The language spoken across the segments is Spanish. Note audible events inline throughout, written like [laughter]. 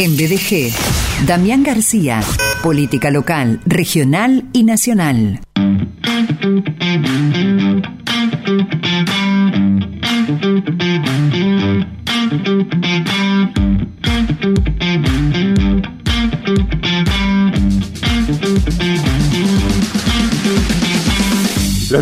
En BDG, Damián García, política local, regional y nacional.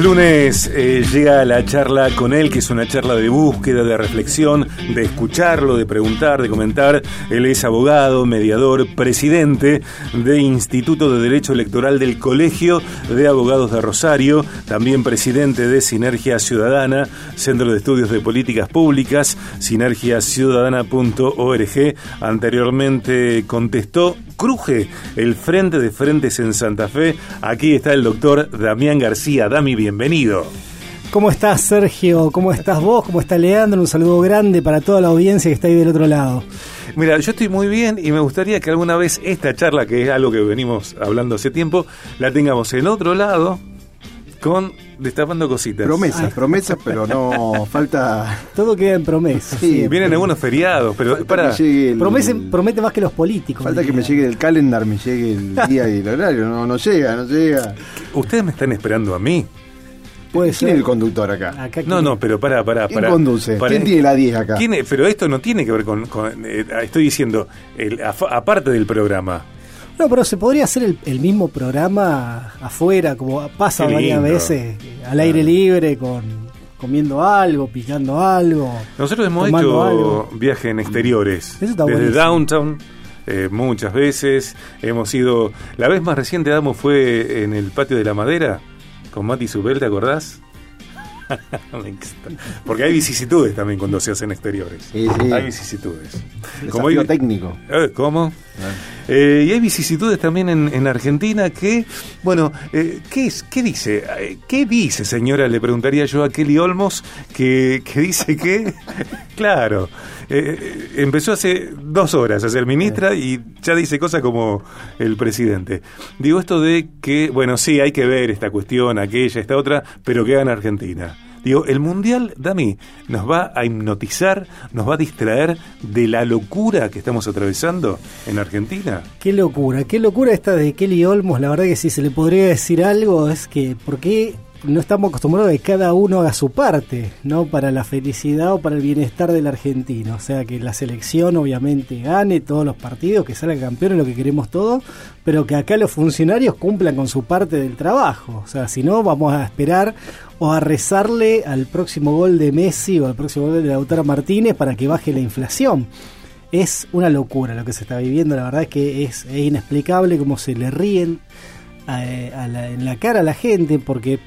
Lunes eh, llega la charla con él, que es una charla de búsqueda, de reflexión, de escucharlo, de preguntar, de comentar. Él es abogado, mediador, presidente de Instituto de Derecho Electoral del Colegio de Abogados de Rosario, también presidente de Sinergia Ciudadana, Centro de Estudios de Políticas Públicas, sinergiaciudadana.org. Anteriormente contestó cruje el frente de frentes en Santa Fe. Aquí está el doctor Damián García. Dami, bienvenido. ¿Cómo estás, Sergio? ¿Cómo estás vos? ¿Cómo está Leandro? Un saludo grande para toda la audiencia que está ahí del otro lado. Mira, yo estoy muy bien y me gustaría que alguna vez esta charla, que es algo que venimos hablando hace tiempo, la tengamos en otro lado, con destapando cositas. Promesas, promesas, pero no [laughs] falta. Todo queda en promesas. Sí, vienen algunos feriados, pero para. promete más que los políticos. Falta que me llegue el calendar, me llegue el [laughs] día y el horario. No, no llega, no llega. Ustedes me están esperando a mí. Puede ¿Quién es el conductor acá? no, no, pero para, para, ¿Quién conduce? ¿Quién tiene la 10 acá? ¿Quién pero esto no tiene que ver con. Eh, estoy diciendo, el, aparte del programa. No, pero se podría hacer el, mismo programa afuera, como pasa varias veces, al aire libre, con comiendo algo, picando algo. Nosotros hemos hecho viaje en exteriores, desde downtown. Eh, muchas veces hemos ido. La vez más reciente, Damo, fue en el patio de la madera con Mati Subel, ¿te acordás? [laughs] Porque hay vicisitudes también cuando se hacen exteriores. Sí, sí. Hay vicisitudes. Como hay técnico. Eh, ¿Cómo? Eh, y hay vicisitudes también en, Argentina que, bueno, eh, ¿qué, es, ¿qué dice? ¿Qué dice, señora? Le preguntaría yo a Kelly Olmos, que, que dice que, [laughs] claro, empezó hace dos horas a ser ministra y ya dice cosas como el presidente. Digo esto de que, bueno, sí, hay que ver esta cuestión, aquella, esta otra, pero que en Argentina. Digo, el Mundial, Dami, nos va a hipnotizar, nos va a distraer de la locura que estamos atravesando en Argentina. Qué locura, qué locura esta de Kelly Olmos. La verdad que si se le podría decir algo es que, ¿por qué no estamos acostumbrados a que cada uno haga su parte, ¿no? Para la felicidad o para el bienestar del argentino. O sea, que la selección obviamente gane todos los partidos, que salga campeón es lo que queremos todos, pero que acá los funcionarios cumplan con su parte del trabajo. O sea, si no, vamos a esperar o a rezarle al próximo gol de Messi o al próximo gol de Lautaro Martínez para que baje la inflación. Es una locura lo que se está viviendo, la verdad es que es, inexplicable cómo se le ríen eh, en la cara a la gente, porque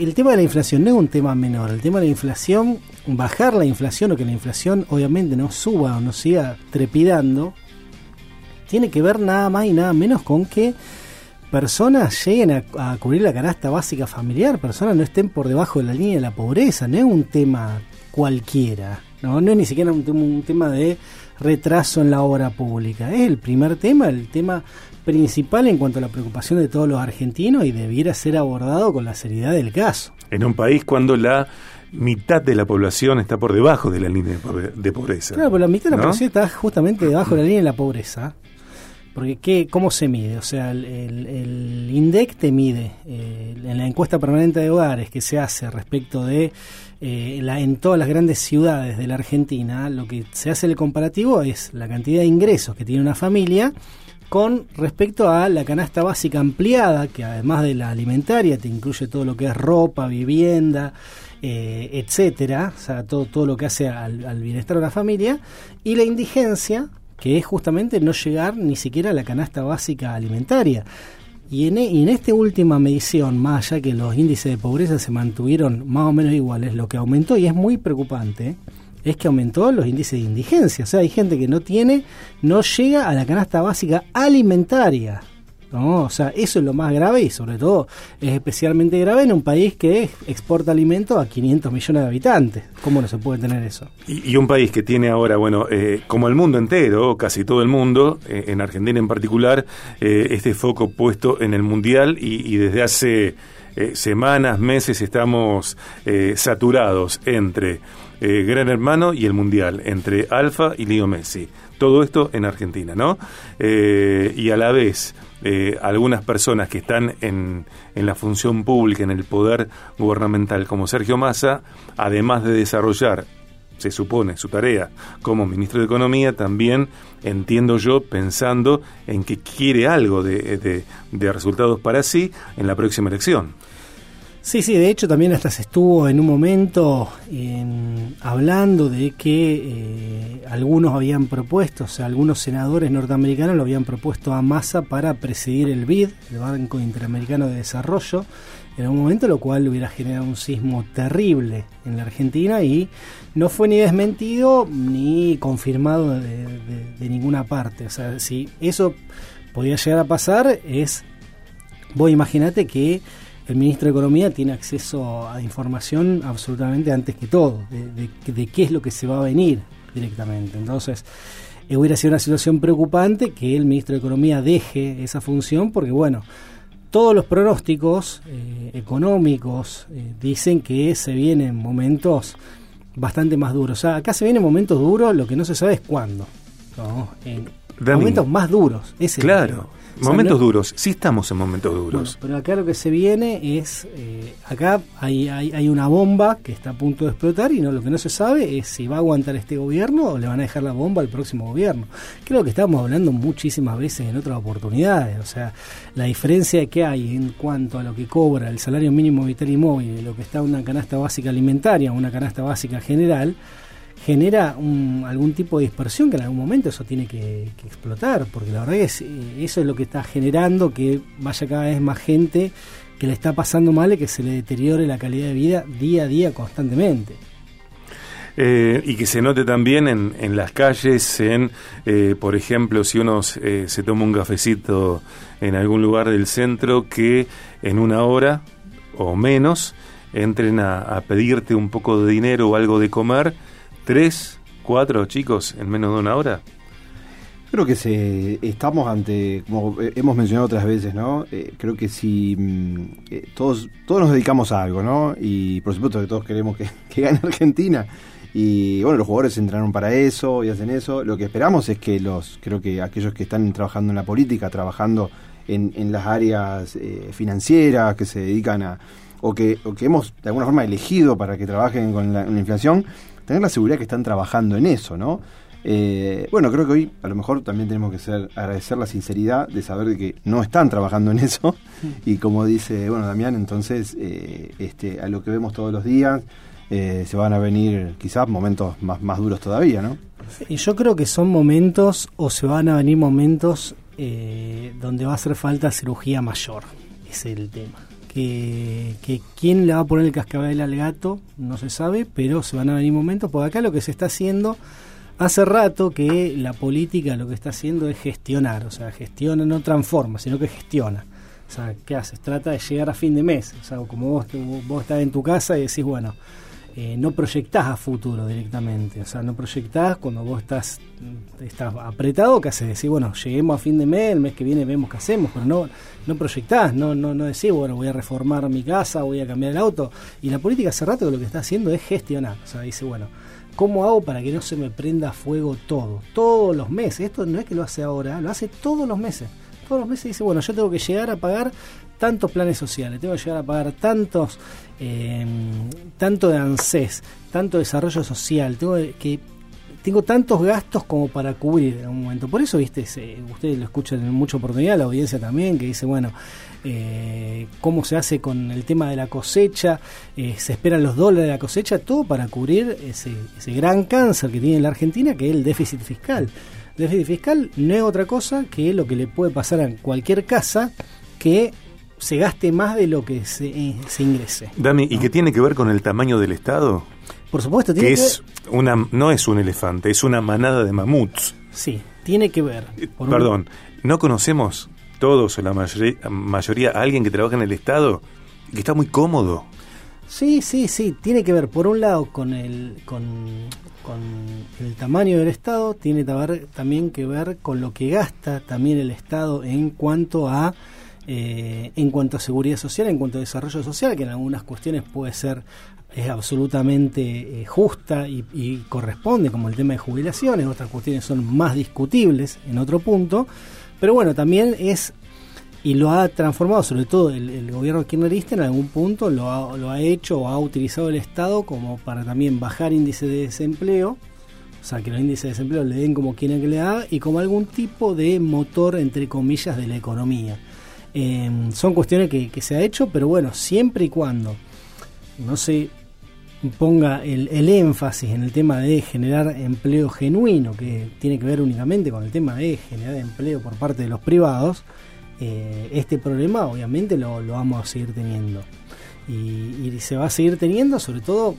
el tema de la inflación no es un tema menor, el tema de la inflación, bajar la inflación o que la inflación obviamente no suba o no siga trepidando, tiene que ver nada más y nada menos con que personas lleguen a, cubrir la canasta básica familiar, personas no estén por debajo de la línea de la pobreza, no es un tema cualquiera, no, no es ni siquiera un, tema de retraso en la obra pública, es el primer tema, el tema principal en cuanto a la preocupación de todos los argentinos y debiera ser abordado con la seriedad del caso. En un país cuando la mitad de la población está por debajo de la línea de pobreza. Claro, pero la mitad de la población está justamente debajo de la línea de la pobreza. Porque ¿qué, ¿cómo se mide? O sea, el, INDEC te mide eh, en la encuesta permanente de hogares que se hace respecto de eh, la, en todas las grandes ciudades de la Argentina, lo que se hace el comparativo es la cantidad de ingresos que tiene una familia con respecto a la canasta básica ampliada, que además de la alimentaria te incluye todo lo que es ropa, vivienda, eh, etcétera, o sea, todo, todo lo que hace al, al bienestar de la familia, y la indigencia, que es justamente no llegar ni siquiera a la canasta básica alimentaria. Y en, e, en esta última medición, más allá que los índices de pobreza se mantuvieron más o menos iguales, lo que aumentó y es muy preocupante es que aumentó los índices de indigencia. O sea, hay gente que no tiene, no llega a la canasta básica alimentaria. ¿No? O sea, eso es lo más grave y sobre todo es especialmente grave en un país que exporta alimentos a 500 millones de habitantes. ¿Cómo no se puede tener eso? Y, un país que tiene ahora, bueno, eh, como el mundo entero, casi todo el mundo, eh, en Argentina en particular, eh, este foco puesto en el Mundial y, desde hace semanas, meses estamos saturados entre Gran Hermano y el Mundial, entre Alfa y Leo Messi. Todo esto en Argentina, ¿no? Eh, y a la vez, eh, algunas personas que están en, en la función pública, en el poder gubernamental, como Sergio Massa, además de desarrollar se supone, su tarea como ministro de Economía, también entiendo yo pensando en que quiere algo de, de, resultados para sí en la próxima elección. Sí, sí, de hecho también hasta se estuvo en un momento hablando de que eh, algunos habían propuesto, o sea, algunos senadores norteamericanos lo habían propuesto a Massa para presidir el BID, el Banco Interamericano de Desarrollo, en un momento lo cual hubiera generado un sismo terrible en la Argentina y no fue ni desmentido ni confirmado de, ninguna parte. O sea, si eso podía llegar a pasar es, vos imaginate que el ministro de Economía tiene acceso a información absolutamente antes que todo, de, qué es lo que se va a venir directamente. Entonces, eh, hubiera sido una situación preocupante que el ministro de Economía deje esa función porque, bueno, todos los pronósticos eh, económicos eh, dicen que se vienen momentos bastante más duros. O sea, acá se vienen momentos duros, lo que no se sabe es cuándo. ¿no? En momentos más duros. Ese claro. Momentos duros, sí estamos en momentos duros. pero acá lo que se viene es, eh, acá hay, hay, una bomba que está a punto de explotar y no lo que no se sabe es si va a aguantar este gobierno o le van a dejar la bomba al próximo gobierno. Creo que estamos hablando muchísimas veces en otras oportunidades, o sea, la diferencia que hay en cuanto a lo que cobra el salario mínimo vital y móvil, lo que está una canasta básica alimentaria, una canasta básica general, genera algún tipo de dispersión que en algún momento eso tiene que, explotar, porque la verdad es eh, eso es lo que está generando que vaya cada vez más gente que le está pasando mal y que se le deteriore la calidad de vida día a día constantemente. Eh, y que se note también en, en las calles, en, eh, por ejemplo, si uno se toma un cafecito en algún lugar del centro, que en una hora o menos entren a pedirte un poco de dinero o algo de comer tres, cuatro chicos en menos de una hora? Creo que se, estamos ante, como hemos mencionado otras veces, ¿no? Eh, creo que si mm, eh, todos, todos nos dedicamos a algo, ¿no? Y por supuesto que todos queremos que, [laughs] gane Argentina. Y bueno, los jugadores entraron para eso y hacen eso. Lo que esperamos es que los, creo que aquellos que están trabajando en la política, trabajando en, en las áreas eh, financieras, que se dedican a, o que, o que hemos de alguna forma elegido para que trabajen con la inflación, tener la seguridad que están trabajando en eso, ¿no? Eh, bueno, creo que hoy a lo mejor también tenemos que ser, agradecer la sinceridad de saber que no están trabajando en eso [laughs] y como dice, bueno, Damián, entonces eh, este, a lo que vemos todos los días eh, se van a venir quizás momentos más, más duros todavía, ¿no? Y yo creo que son momentos o se van a venir momentos donde va a hacer falta cirugía mayor, ese es el tema que, quién le va a poner el cascabel al gato no se sabe, pero se van a venir momentos, porque acá lo que se está haciendo hace rato que la política lo que está haciendo es gestionar, o sea, gestiona, no transforma, sino que gestiona. O sea, ¿qué haces? Trata de llegar a fin de mes, o sea, como vos, vos estás en tu casa y decís, bueno, eh, no proyectás a futuro directamente. O sea, no proyectás cuando vos estás, estás apretado, que haces decir, bueno, lleguemos a fin de mes, el mes que viene vemos qué hacemos, pero no, no proyectás, no, no, no decís, bueno, voy a reformar mi casa, voy a cambiar el auto. Y la política hace rato que lo que está haciendo es gestionar. O sea, dice, bueno, ¿cómo hago para que no se me prenda fuego todo? Todos los meses. Esto no es que lo hace ahora, lo hace todos los meses. Todos los meses dice, bueno, yo tengo que llegar a pagar tantos planes sociales, tengo que llegar a pagar tantos, eh, tanto de ANSES, tanto desarrollo social, tengo que tengo tantos gastos como para cubrir en un momento. Por eso, viste, ustedes lo escuchan en mucha oportunidad, la audiencia también, que dice, bueno, eh, cómo se hace con el tema de la cosecha, eh, se esperan los dólares de la cosecha, todo para cubrir ese, ese gran cáncer que tiene la Argentina, que es el déficit fiscal. Déficit fiscal no es otra cosa que lo que le puede pasar a cualquier casa que se gaste más de lo que se, eh, ingrese. Dami, ¿y qué tiene que ver con el tamaño del Estado? Por supuesto, tiene que, es una no es un elefante, es una manada de mamuts. Sí, tiene que ver. Eh, perdón, ¿no conocemos todos o la mayoría, a alguien que trabaja en el Estado que está muy cómodo? Sí, sí, sí, tiene que ver por un lado con el con, con el tamaño del Estado, tiene también que ver con lo que gasta también el Estado en cuanto a eh, en cuanto a seguridad social, en cuanto a desarrollo social, que en algunas cuestiones puede ser es absolutamente eh, justa y, y, corresponde, como el tema de jubilaciones, otras cuestiones son más discutibles en otro punto, pero bueno, también es, y lo ha transformado, sobre todo el, el gobierno kirchnerista en algún punto, lo ha, lo ha hecho o ha utilizado el Estado como para también bajar índice de desempleo, o sea, que los índices de desempleo le den como quieren que le haga y como algún tipo de motor, entre comillas, de la economía. Eh, son cuestiones que, se ha hecho, pero bueno, siempre y cuando no se ponga el, énfasis en el tema de generar empleo genuino, que tiene que ver únicamente con el tema de generar empleo por parte de los privados, eh, este problema obviamente lo, vamos a seguir teniendo. Y, se va a seguir teniendo, sobre todo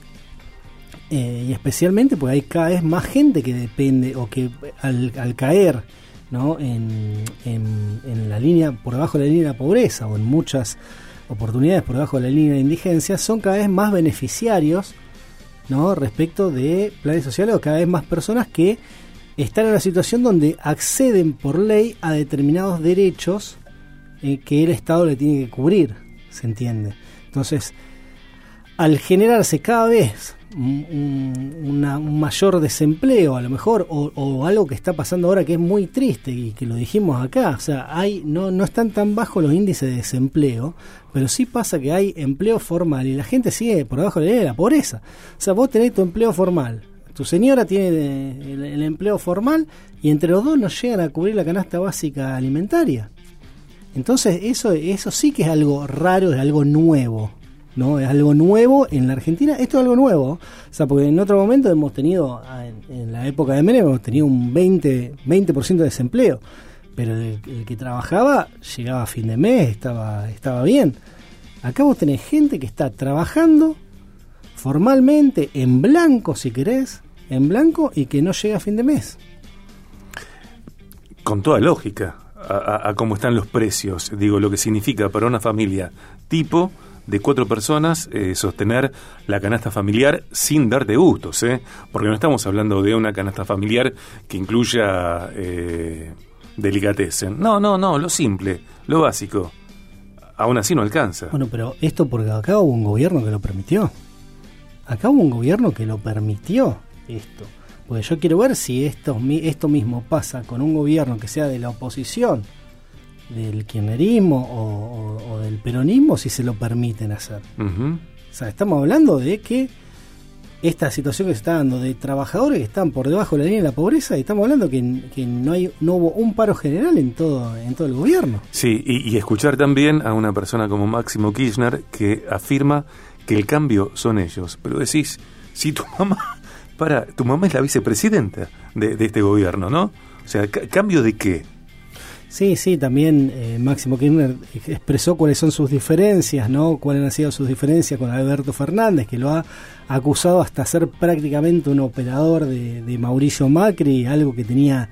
eh, y especialmente porque hay cada vez más gente que depende o que al, caer ¿no? En, en, en, la línea, por debajo de la línea de pobreza o en muchas oportunidades por debajo de la línea de indigencia, son cada vez más beneficiarios ¿no? respecto de planes sociales o cada vez más personas que están en una situación donde acceden por ley a determinados derechos eh, que el Estado le tiene que cubrir, ¿se entiende? Entonces, al generarse cada vez un, un, mayor desempleo a lo mejor o, o, algo que está pasando ahora que es muy triste y que lo dijimos acá o sea hay no no están tan bajos los índices de desempleo pero sí pasa que hay empleo formal y la gente sigue por debajo de la pobreza o sea vos tenés tu empleo formal tu señora tiene el empleo formal y entre los dos no llegan a cubrir la canasta básica alimentaria entonces eso eso sí que es algo raro es algo nuevo ¿no? Es algo nuevo en la Argentina. Esto es algo nuevo. O sea, porque en otro momento hemos tenido, en, en la época de Menem, hemos tenido un 20%, 20 de desempleo. Pero el, el, que trabajaba llegaba a fin de mes, estaba, estaba bien. Acá vos tenés gente que está trabajando formalmente, en blanco si querés, en blanco y que no llega a fin de mes. Con toda lógica, a, cómo están los precios, digo, lo que significa para una familia tipo de cuatro personas eh, sostener la canasta familiar sin darte gustos, ¿eh? porque no estamos hablando de una canasta familiar que incluya eh, delicatessen. No, no, no, lo simple, lo básico. Aún así no alcanza. Bueno, pero esto porque acá hubo un gobierno que lo permitió. Acá hubo un gobierno que lo permitió esto. Porque yo quiero ver si esto, esto mismo pasa con un gobierno que sea de la oposición del kirchnerismo o, o, o, del peronismo si se lo permiten hacer. Uh -huh. O sea, estamos hablando de que esta situación que se está dando de trabajadores que están por debajo de la línea de la pobreza y estamos hablando que, que no hay no hubo un paro general en todo en todo el gobierno. Sí, y, y escuchar también a una persona como Máximo Kirchner que afirma que el cambio son ellos, pero decís, si tu mamá para, tu mamá es la vicepresidenta de, este gobierno, ¿no? O sea, ¿cambio de qué? Sí, sí, también eh, Máximo Kirchner expresó cuáles son sus diferencias, ¿no? Cuáles han sido sus diferencias con Alberto Fernández, que lo ha acusado hasta ser prácticamente un operador de, Mauricio Macri, algo que tenía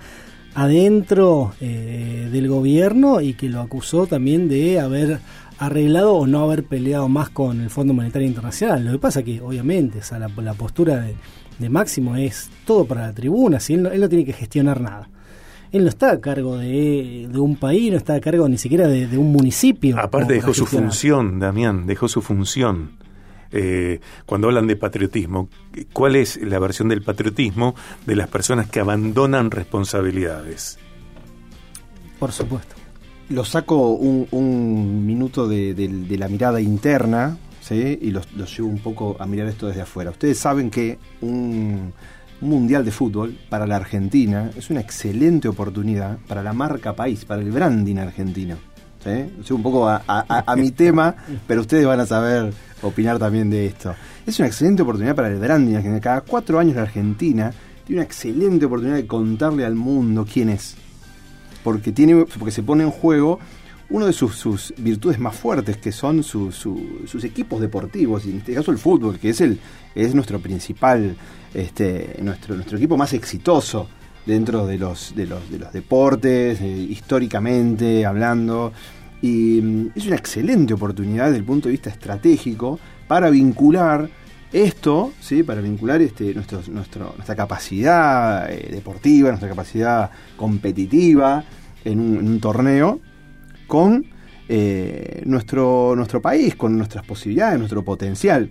adentro eh, del gobierno y que lo acusó también de haber arreglado o no haber peleado más con el Fondo Monetario Internacional. Lo que pasa que, obviamente, o la postura de, de, Máximo es todo para la tribuna, si él no, él no tiene que gestionar nada él no está a cargo de, de, un país, no está a cargo ni siquiera de, de un municipio. Aparte dejó su función, Damián, dejó su función. Eh, cuando hablan de patriotismo, ¿cuál es la versión del patriotismo de las personas que abandonan responsabilidades? Por supuesto. Lo saco un, un minuto de, de, de, la mirada interna y los, los llevo un poco a mirar esto desde afuera. Ustedes saben que un mundial de fútbol para la Argentina es una excelente oportunidad para la marca país, para el branding argentino. ¿sí? un poco a, mi tema, pero ustedes van a saber opinar también de esto. Es una excelente oportunidad para el branding argentino. Cada cuatro años la Argentina tiene una excelente oportunidad de contarle al mundo quién es. Porque, tiene, porque se pone en juego uno de sus, sus, virtudes más fuertes, que son su, su, sus equipos deportivos, y en este caso el fútbol, que es, el, es nuestro principal, este, nuestro, nuestro equipo más exitoso dentro de los, de los, de los deportes, eh, históricamente hablando. Y mm, es una excelente oportunidad desde el punto de vista estratégico para vincular esto, ¿sí? para vincular este, nuestro, nuestro, nuestra capacidad eh, deportiva, nuestra capacidad competitiva en un torneo con eh, nuestro, nuestro país, con nuestras posibilidades, nuestro potencial.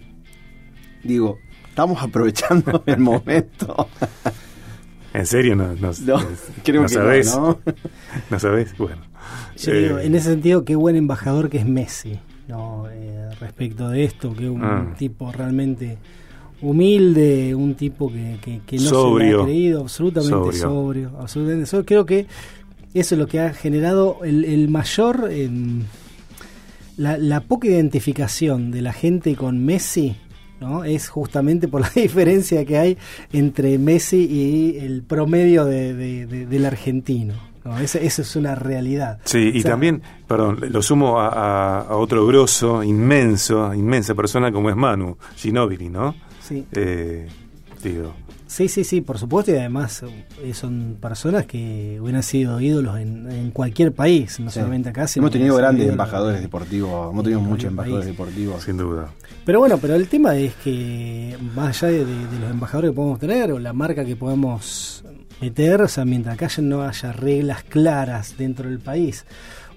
digo, estamos aprovechando [laughs] el momento. ¿En serio? No, no, [laughs] creo no que sabés. no, ¿no? [laughs] ¿No sabés? Bueno. Yo digo, Eh, en ese sentido, qué buen embajador que es Messi, ¿no? Eh, respecto de esto, que es un Ah. tipo realmente humilde, un tipo que, que, que no se lo ha creído, absolutamente Sobrio. sobrio, absolutamente sobrio. Creo que eso es lo que ha generado el, el mayor... em, la, la poca identificación de la gente con Messi ¿no? es justamente por la [laughs] diferencia que hay entre Messi y el promedio de- de- de- del argentino. ¿no? Esa, esa es una realidad. Sí, y O sea, también, perdón, lo sumo a, a- a otro grosso, inmenso, inmensa persona como es Manu Ginóbili, ¿no? Sí. Eh, Sí, sí, sí, por supuesto, y además eh, son personas que hubieran sido ídolos en, en cualquier país, no Sí. solamente acá. sino Hemos que tenido grandes embajadores deportivos, hemos tenido en muchos embajadores país. deportivos. sin duda. Pero bueno, pero el tema es que más allá de, de- de los embajadores que podemos tener o la marca que podemos meter, o sea, mientras acá no haya reglas claras dentro del país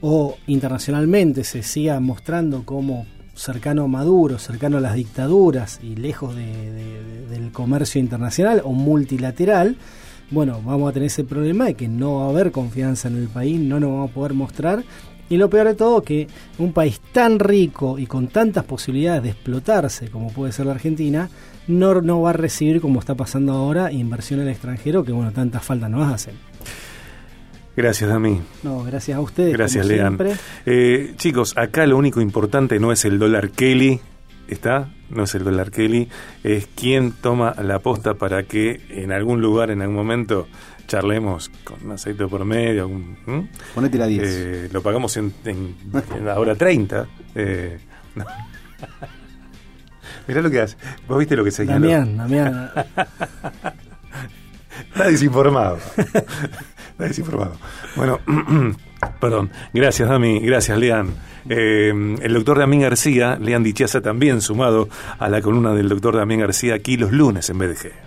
o internacionalmente se siga mostrando como cercano a Maduro, cercano a las dictaduras y lejos de- de- de- del comercio internacional o multilateral, bueno, vamos a tener ese problema de que no va a haber confianza en el país, no nos vamos a poder mostrar. Y lo peor de todo, que un país tan rico y con tantas posibilidades de explotarse como puede ser la Argentina, no, no va a recibir, como está pasando ahora, inversión al extranjero, que bueno, tantas falta nos hacen. Gracias, Dami. No, gracias a ustedes. Gracias, Lean. Eh, chicos, acá lo único importante no es el dólar Kelly, ¿está? No es el dólar Kelly, es quién toma la posta para que en algún lugar, en algún momento, charlemos con un aceite por medio. ¿m? Ponete la 10. Eh, lo pagamos en, en, en la hora 30. Eh, no. [laughs] Mirá lo que hace. ¿Vos viste lo que señaló? Damián, Damián. [laughs] Está desinformado. [laughs] [laughs] Está desinformado. Bueno, [clears throat] perdón. Gracias, Dami. Gracias, Lean. Eh, el doctor Damián García, Lean Dichaza también sumado a la columna del doctor Damián García aquí los lunes en BDG.